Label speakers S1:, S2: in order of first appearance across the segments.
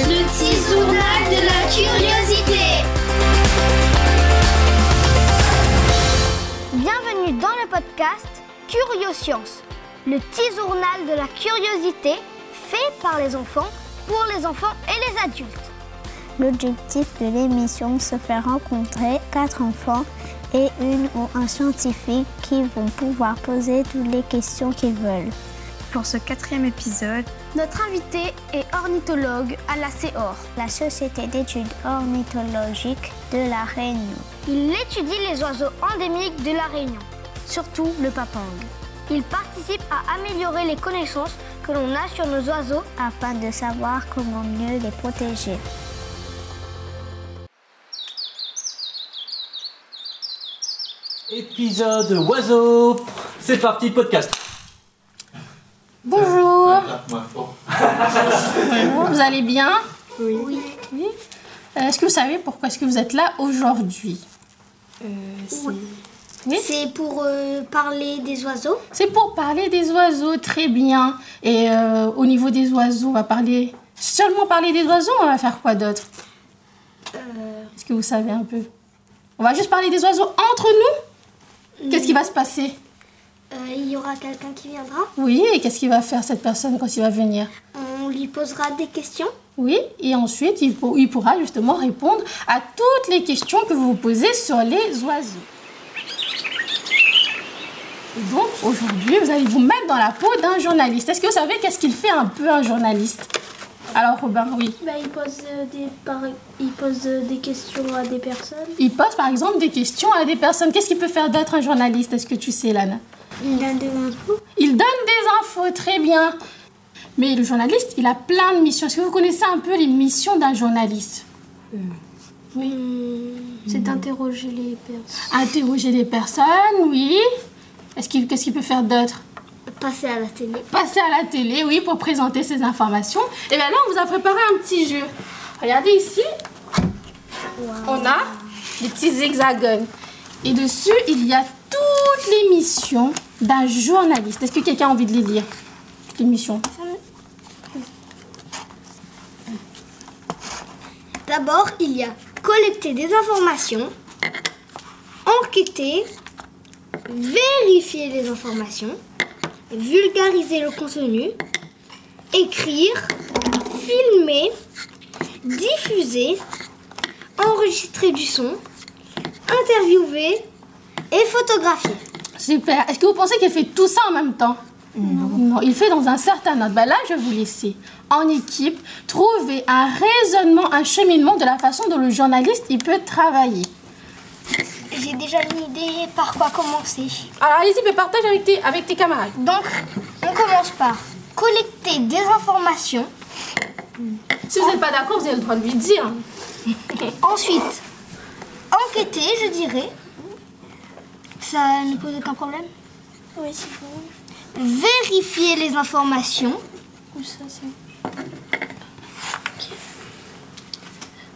S1: Le petit journal de la curiosité.
S2: Bienvenue dans le podcast Curioscience, le petit journal de la curiosité fait par les enfants, pour les enfants et les adultes.
S3: L'objectif de l'émission se fait rencontrer quatre enfants et une ou un scientifique qui vont pouvoir poser toutes les questions qu'ils veulent.
S4: Pour ce quatrième épisode,
S2: Notre invité est ornithologue à la CEOR.
S3: La Société d'études ornithologiques de la Réunion.
S2: Il étudie les oiseaux endémiques de la Réunion, surtout le papang. Il participe à améliorer les connaissances que l'on a sur nos oiseaux
S3: afin de savoir comment mieux les protéger.
S5: Épisode oiseau. C'est parti, podcast.
S4: Bonjour. Bonjour, vous allez bien? Oui. Oui. Euh, Est-ce que vous savez pourquoi est-ce que vous êtes là aujourd'hui? Oui.
S2: C'est pour euh, parler des oiseaux.
S4: C'est pour parler des oiseaux, très bien. Et euh, au niveau des oiseaux, on va parler seulement parler des oiseaux. On va faire quoi d'autre? Est-ce que vous savez un peu? On va juste parler des oiseaux entre nous? Qu'est-ce qui va se passer?
S2: Euh, il y aura quelqu'un qui viendra.
S4: Oui. Et qu'est-ce qu'il va faire cette personne quand il va venir?
S2: On lui posera des questions.
S4: Oui, et ensuite il, pour- il pourra justement répondre à toutes les questions que vous vous posez sur les oiseaux. Et donc aujourd'hui, vous allez vous mettre dans la peau d'un journaliste. Est-ce que vous savez qu'est-ce qu'il fait un peu un journaliste? Alors Robin, oui.
S6: Bah, il pose, euh, des, par- il pose euh, des questions à des personnes.
S4: Il pose par exemple des questions à des personnes. Qu'est-ce qu'il peut faire d'autre un journaliste? Est-ce que tu sais, Lana?
S6: Il donne des infos.
S4: Il donne des infos, très bien. Mais le journaliste, il a plein de missions. Est-ce que vous connaissez un peu les missions d'un journaliste Oui.
S6: C'est d'interroger les personnes.
S4: Interroger les personnes, oui. Est-ce qu'il, qu'est-ce qu'il peut faire d'autre
S2: Passer à la télé.
S4: Passer à la télé, oui, pour présenter ses informations. Et bien là, on vous a préparé un petit jeu. Regardez ici. On a des petits hexagones. Et dessus, il y a toutes les missions d'un journaliste. Est-ce que quelqu'un a envie de les lire.
S2: D'abord, il y a collecter des informations, enquêter, vérifier les informations, vulgariser le contenu, écrire, filmer, diffuser, enregistrer du son, interviewer et photographier.
S4: Super. Est-ce que vous pensez qu'il fait tout ça en même temps? Non. il fait dans un certain ordre. Bah là, je vais vous laisser en équipe trouver un raisonnement, un cheminement de la façon dont le journaliste il peut travailler.
S2: J'ai déjà une idée par quoi commencer.
S4: Alors allez-y, mais partage avec tes, avec tes camarades.
S2: Donc, on commence par collecter des informations,
S4: Si vous n'êtes pas d'accord, vous avez le droit de lui dire.
S2: ensuite enquêter, je dirais. Ça ne pose aucun problème
S6: Oui, c'est bon.
S2: Vérifier les informations,
S6: Ou ça, c'est?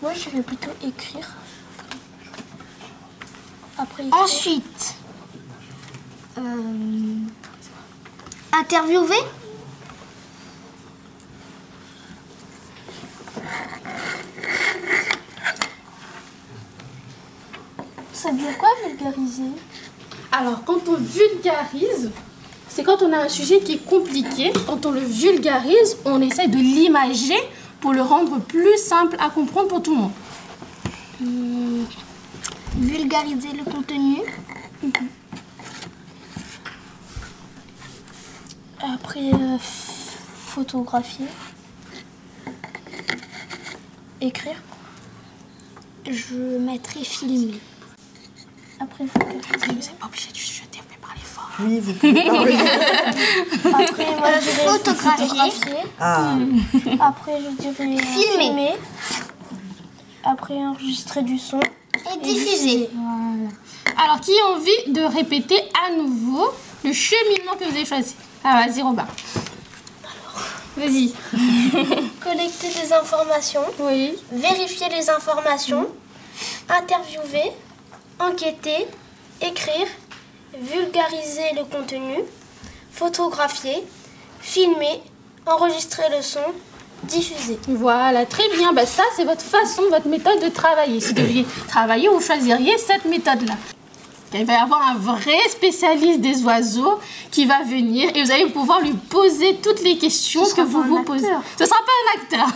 S6: Moi, je vais plutôt écrire. Après, écrire.
S2: ensuite euh, interviewer,
S6: Ça veut dire quoi, vulgariser?
S4: Alors, quand on vulgarise, c'est quand on a un sujet qui est compliqué. Quand on le vulgarise, on essaie de l'imager pour le rendre plus simple à comprendre pour tout le monde.
S2: Hmm, vulgariser le contenu,
S6: Après, euh, photographier. Écrire.
S2: je mettrai filmer.
S6: Après, photographier.
S4: Vous n'êtes pas obligé de chuchoter, vous pouvez parler fort.
S5: Oui, vous pouvez parler.
S6: Après, moi, je dirais
S2: photographier.
S6: photographier.
S5: Ah,
S6: Après, je dirais euh,
S2: Filmer.
S6: Après, enregistrer du son.
S2: Et diffuser.
S4: Alors, qui a envie de répéter à nouveau le cheminement que vous avez choisi? Ah, vas-y, Robin. Vas-y.
S6: Collecter des informations.
S4: Oui.
S6: Vérifier les informations. Interviewer. Enquêter. Écrire. Vulgariser le contenu. Photographier. Filmer. Enregistrer le son. diffuser.
S4: Voilà, très bien. Bah, ça, c'est votre façon, votre méthode de travailler. Si vous deviez travailler, vous choisiriez cette méthode-là. Il va y avoir un vrai spécialiste des oiseaux qui va venir et vous allez pouvoir lui poser toutes les questions que vous vous posez. Ce ne sera pas un acteur.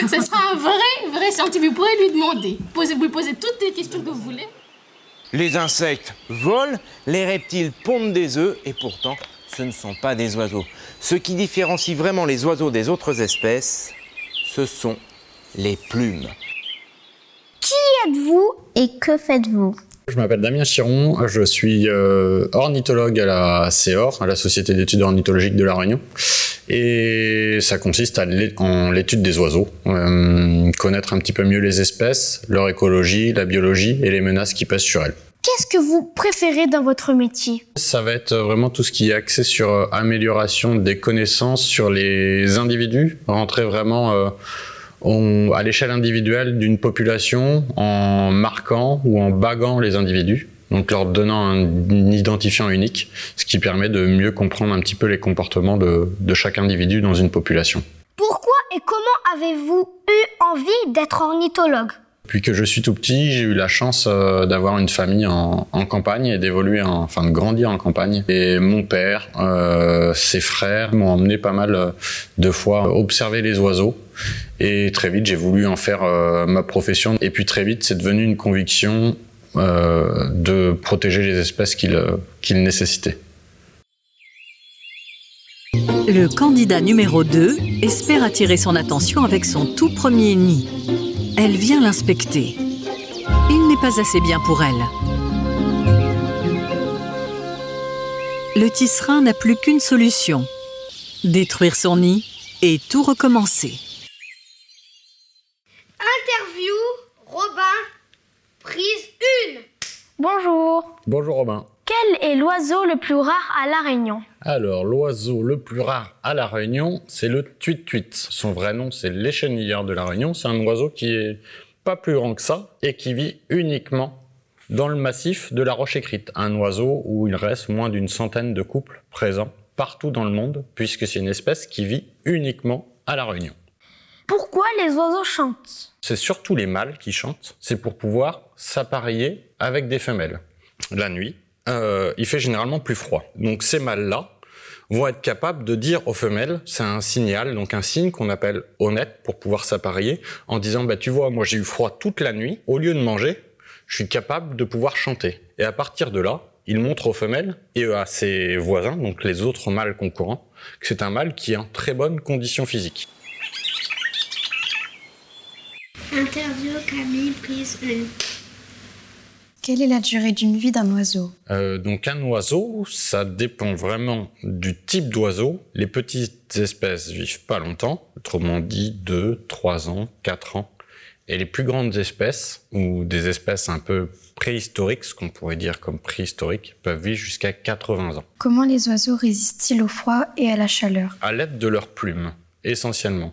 S4: Ce sera un vrai, vrai scientifique. Vous pourrez lui demander. Vous lui posez toutes les questions que vous voulez.
S7: Les insectes volent, les reptiles pondent des œufs et pourtant ce ne sont pas des oiseaux. Ce qui différencie vraiment les oiseaux des autres espèces, ce sont les plumes.
S2: Qui êtes-vous
S3: Et que faites-vous?
S8: Je m'appelle Damien Chiron, je suis euh, ornithologue à la CEOR, à la Société d'études ornithologiques de La Réunion. Et ça consiste à en l'étude des oiseaux, euh, connaître un petit peu mieux les espèces, leur écologie, la biologie et les menaces qui pèsent sur elles.
S2: Qu'est-ce que vous préférez dans votre métier?
S8: Ça va être vraiment tout ce qui est axé sur euh, amélioration des connaissances sur les individus, rentrer vraiment euh, on- à l'échelle individuelle d'une population en marquant ou en baguant les individus, donc leur donnant un identifiant unique, ce qui permet de mieux comprendre un petit peu les comportements de, de chaque individu dans une population.
S2: Pourquoi et comment avez-vous eu envie d'être ornithologue?
S8: Depuis que je suis tout petit, j'ai eu la chance euh, d'avoir une famille en, en campagne et d'évoluer, en- enfin de grandir en campagne. Et mon père, euh, ses frères m'ont emmené pas mal euh, de fois observer les oiseaux. Et très vite, j'ai voulu en faire euh, ma profession. Et puis très vite, c'est devenu une conviction euh, de protéger les espèces qu'il euh, qu'il nécessitait.
S9: Le candidat numéro 2 espère attirer son attention avec son tout premier nid. Elle vient l'inspecter. Il n'est pas assez bien pour elle. Le tisserin n'a plus qu'une solution. Détruire son nid et tout recommencer.
S2: Interview, Robin, prise 1. Bonjour.
S8: Robin.
S2: Quel est l'oiseau le plus rare à La Réunion
S8: Alors, l'oiseau le plus rare à La Réunion, c'est le tuit-tuit. Son vrai nom, c'est l'échenilleur de La Réunion. C'est un oiseau qui est pas plus grand que ça et qui vit uniquement dans le massif de la roche écrite. Un oiseau où il reste moins d'une centaine de couples présents partout dans le monde, puisque c'est une espèce qui vit uniquement à La Réunion.
S2: Pourquoi les oiseaux chantent
S8: C'est surtout les mâles qui chantent. C'est pour pouvoir s'appareiller avec des femelles. La nuit, euh, il fait généralement plus froid. Donc ces mâles-là vont être capables de dire aux femelles, c'est un signal, donc un signe qu'on appelle honnête pour pouvoir s'appareiller, en disant, bah, tu vois, moi j'ai eu froid toute la nuit, au lieu de manger, je suis capable de pouvoir chanter. Et à partir de là, il montre aux femelles et à ses voisins, donc les autres mâles concurrents, que c'est un mâle qui est en très bonne condition physique.
S1: Interview Camille, prise 1.
S10: Quelle est la durée d'une vie d'un oiseau
S8: Euh, donc un oiseau, ça dépend vraiment du type d'oiseau. Les petites espèces vivent pas longtemps, autrement dit 2, 3 ans, 4 ans. Et les plus grandes espèces, ou des espèces un peu préhistoriques, ce qu'on pourrait dire comme préhistoriques, peuvent vivre jusqu'à 80 ans.
S10: Comment les oiseaux résistent-ils au froid et à la chaleur
S8: À l'aide de leurs plumes, essentiellement.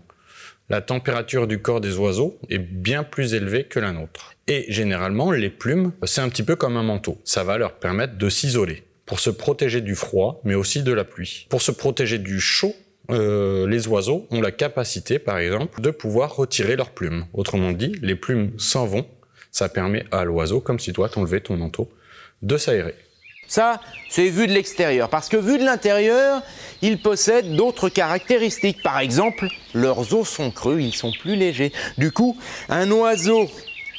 S8: La température du corps des oiseaux est bien plus élevée que la nôtre. Et généralement, les plumes, c'est un petit peu comme un manteau. Ça va leur permettre de s'isoler pour se protéger du froid, mais aussi de la pluie. Pour se protéger du chaud, euh, les oiseaux ont la capacité, par exemple, de pouvoir retirer leurs plumes. Autrement dit, les plumes s'en vont. Ça permet à l'oiseau, comme si toi t'enlevais ton manteau, de s'aérer.
S7: Ça, c'est vu de l'extérieur. Parce que vu de l'intérieur, ils possèdent d'autres caractéristiques. Par exemple, leurs os sont creux, ils sont plus légers. Du coup, un oiseau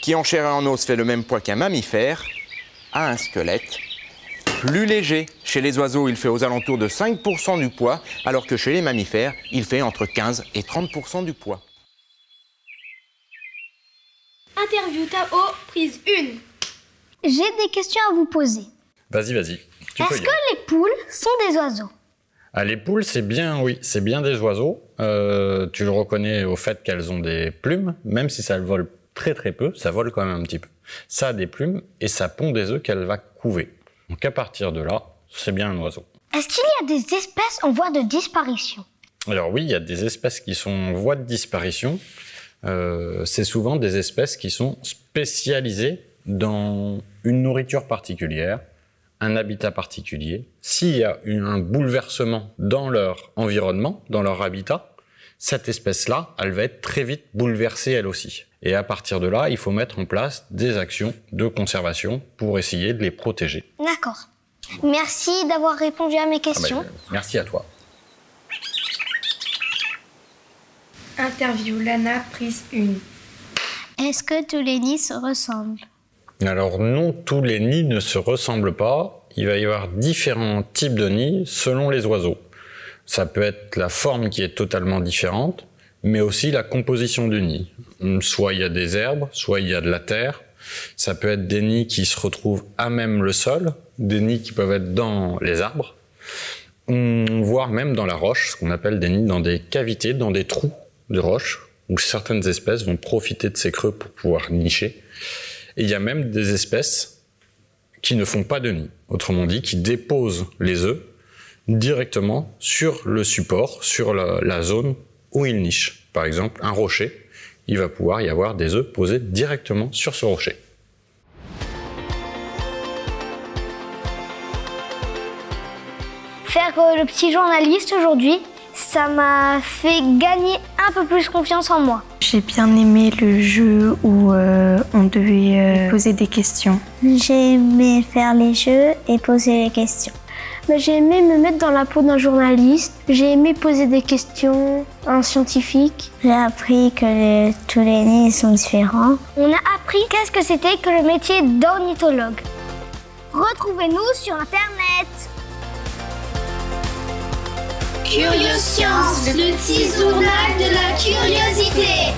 S7: qui en chair et en os fait le même poids qu'un mammifère a un squelette plus léger. Chez les oiseaux, il fait aux alentours de 5% du poids, alors que chez les mammifères, il fait entre 15 et 30% du poids.
S1: Interview Tao, prise 1.
S2: J'ai des questions à vous poser.
S8: Vas-y, vas-y.
S2: Est-ce que les poules sont des oiseaux?
S8: Ah, les poules, c'est bien, oui, c'est bien des oiseaux. Euh, tu le reconnais au fait qu'elles ont des plumes, même si ça vole très très peu, ça vole quand même un petit peu. Ça a des plumes et ça pond des œufs qu'elle va couver. Donc à partir de là, c'est bien un oiseau.
S2: Est-ce qu'il y a des espèces en voie de disparition?
S8: Alors oui, il y a des espèces qui sont en voie de disparition. Euh, c'est souvent des espèces qui sont spécialisées dans une nourriture particulière, un habitat particulier. S'il y a eu un bouleversement dans leur environnement, dans leur habitat, cette espèce-là, elle va être très vite bouleversée elle aussi. Et à partir de là, il faut mettre en place des actions de conservation pour essayer de les protéger.
S2: D'accord. Merci d'avoir répondu à mes
S8: Ah ben,
S2: questions.
S8: merci à toi.
S10: Interview Lana, prise 1.
S3: Est-ce que tous les nids se ressemblent?
S8: Alors non, tous les nids ne se ressemblent pas. Il va y avoir différents types de nids selon les oiseaux. Ça peut être la forme qui est totalement différente, mais aussi la composition du nid. Soit il y a des herbes, soit il y a de la terre. Ça peut être des nids qui se retrouvent à même le sol, des nids qui peuvent être dans les arbres, hum, voire même dans la roche, ce qu'on appelle des nids dans des cavités, dans des trous de roche, où certaines espèces vont profiter de ces creux pour pouvoir nicher. Et il y a même des espèces qui ne font pas de nid, autrement dit, qui déposent les œufs directement sur le support, sur la, zone où ils nichent. Par exemple, un rocher, il va pouvoir y avoir des œufs posés directement sur ce rocher.
S2: Faire euh, le petit journaliste aujourd'hui, ça m'a fait gagner un peu plus confiance en moi.
S10: J'ai bien aimé le jeu où euh, on devait euh, poser des questions.
S3: J'ai aimé faire les jeux et poser les questions.
S1: J'ai aimé me mettre dans la peau d'un journaliste. J'ai aimé poser des questions à un scientifique.
S3: J'ai appris que les- tous les nids sont différents.
S2: On a appris qu'est-ce que c'était que le métier d'ornithologue. Retrouvez-nous sur Internet.
S1: Curioscience, le petit journal de la curiosité.